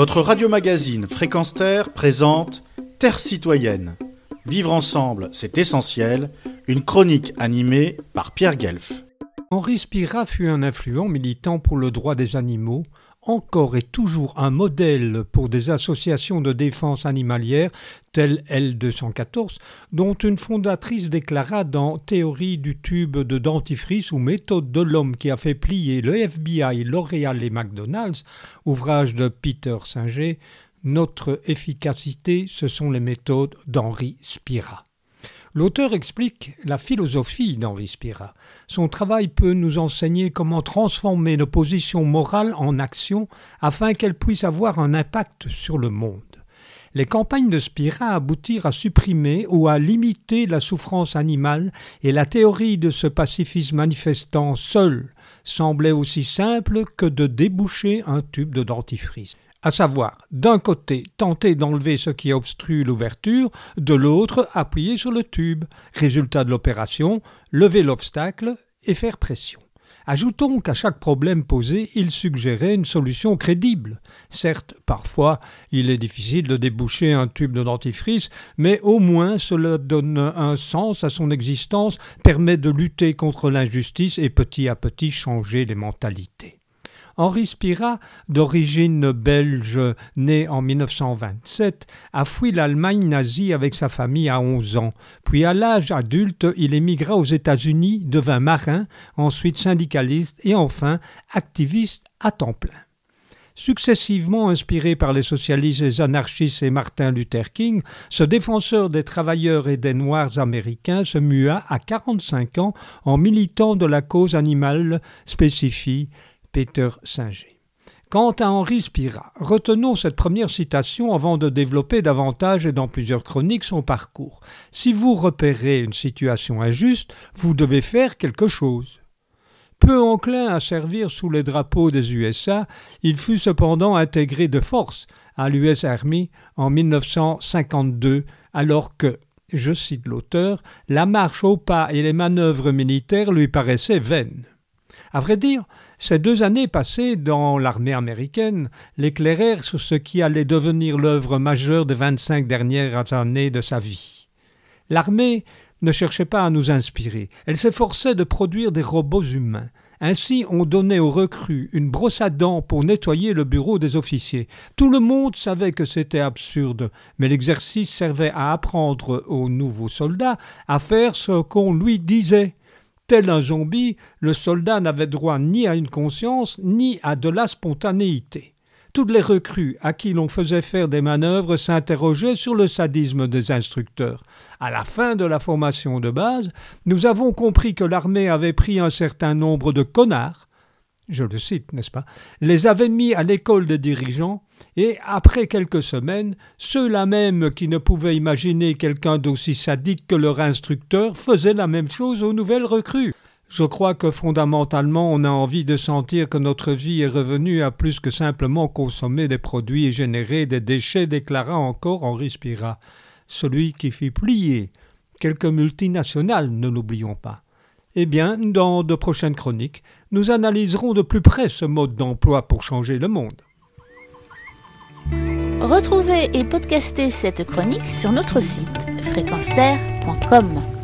Votre radio-magazine Fréquence Terre présente Terre citoyenne. Vivre ensemble, c'est essentiel. Une chronique animée par Pierre Guelf. Henri Spira fut un influent militant pour le droit des animaux, encore et toujours un modèle pour des associations de défense animalière telles L214, dont une fondatrice déclara dans Théorie du tube de dentifrice ou méthode de l'homme qui a fait plier le FBI, L'Oréal et McDonald's, ouvrage de Peter Singer, Notre efficacité, ce sont les méthodes d'Henri Spira. L'auteur explique la philosophie d'Henri Spira. Son travail peut nous enseigner comment transformer nos positions morales en actions afin qu'elles puissent avoir un impact sur le monde. Les campagnes de Spira aboutirent à supprimer ou à limiter la souffrance animale et la théorie de ce pacifisme manifestant seul semblait aussi simple que de déboucher un tube de dentifrice à savoir, d'un côté, tenter d'enlever ce qui obstrue l'ouverture, de l'autre, appuyer sur le tube. Résultat de l'opération, lever l'obstacle et faire pression. Ajoutons qu'à chaque problème posé, il suggérait une solution crédible. Certes, parfois, il est difficile de déboucher un tube de dentifrice, mais au moins cela donne un sens à son existence, permet de lutter contre l'injustice et petit à petit changer les mentalités. Henri Spira, d'origine belge, né en 1927, a fui l'Allemagne nazie avec sa famille à 11 ans. Puis à l'âge adulte, il émigra aux États-Unis, devint marin, ensuite syndicaliste et enfin activiste à temps plein. Successivement inspiré par les socialistes, les anarchistes et Martin Luther King, ce défenseur des travailleurs et des Noirs américains se mua à 45 ans en militant de la cause animale spécifique Peter Singer. Quant à Henri Spira, retenons cette première citation avant de développer davantage et dans plusieurs chroniques son parcours. Si vous repérez une situation injuste, vous devez faire quelque chose. Peu enclin à servir sous les drapeaux des USA, il fut cependant intégré de force à l'US Army en 1952, alors que, je cite l'auteur, la marche au pas et les manœuvres militaires lui paraissaient vaines. À vrai dire, ces deux années passées dans l'armée américaine l'éclairèrent sur ce qui allait devenir l'œuvre majeure des vingt-cinq dernières années de sa vie. L'armée ne cherchait pas à nous inspirer, elle s'efforçait de produire des robots humains. Ainsi, on donnait aux recrues une brosse à dents pour nettoyer le bureau des officiers. Tout le monde savait que c'était absurde, mais l'exercice servait à apprendre aux nouveaux soldats à faire ce qu'on lui disait. Tel un zombie, le soldat n'avait droit ni à une conscience, ni à de la spontanéité. Toutes les recrues à qui l'on faisait faire des manœuvres s'interrogeaient sur le sadisme des instructeurs. À la fin de la formation de base, nous avons compris que l'armée avait pris un certain nombre de connards, je le cite, n'est-ce pas, les avait mis à l'école des dirigeants, et après quelques semaines, ceux-là même qui ne pouvaient imaginer quelqu'un d'aussi sadique que leur instructeur faisaient la même chose aux nouvelles recrues. Je crois que fondamentalement on a envie de sentir que notre vie est revenue à plus que simplement consommer des produits et générer des déchets, déclara encore Henri Spira, celui qui fit plier quelques multinationales, ne l'oublions pas. Eh bien, dans de prochaines chroniques, nous analyserons de plus près ce mode d'emploi pour changer le monde. Retrouvez et podcastez cette chronique sur notre site fréquenceterre.com.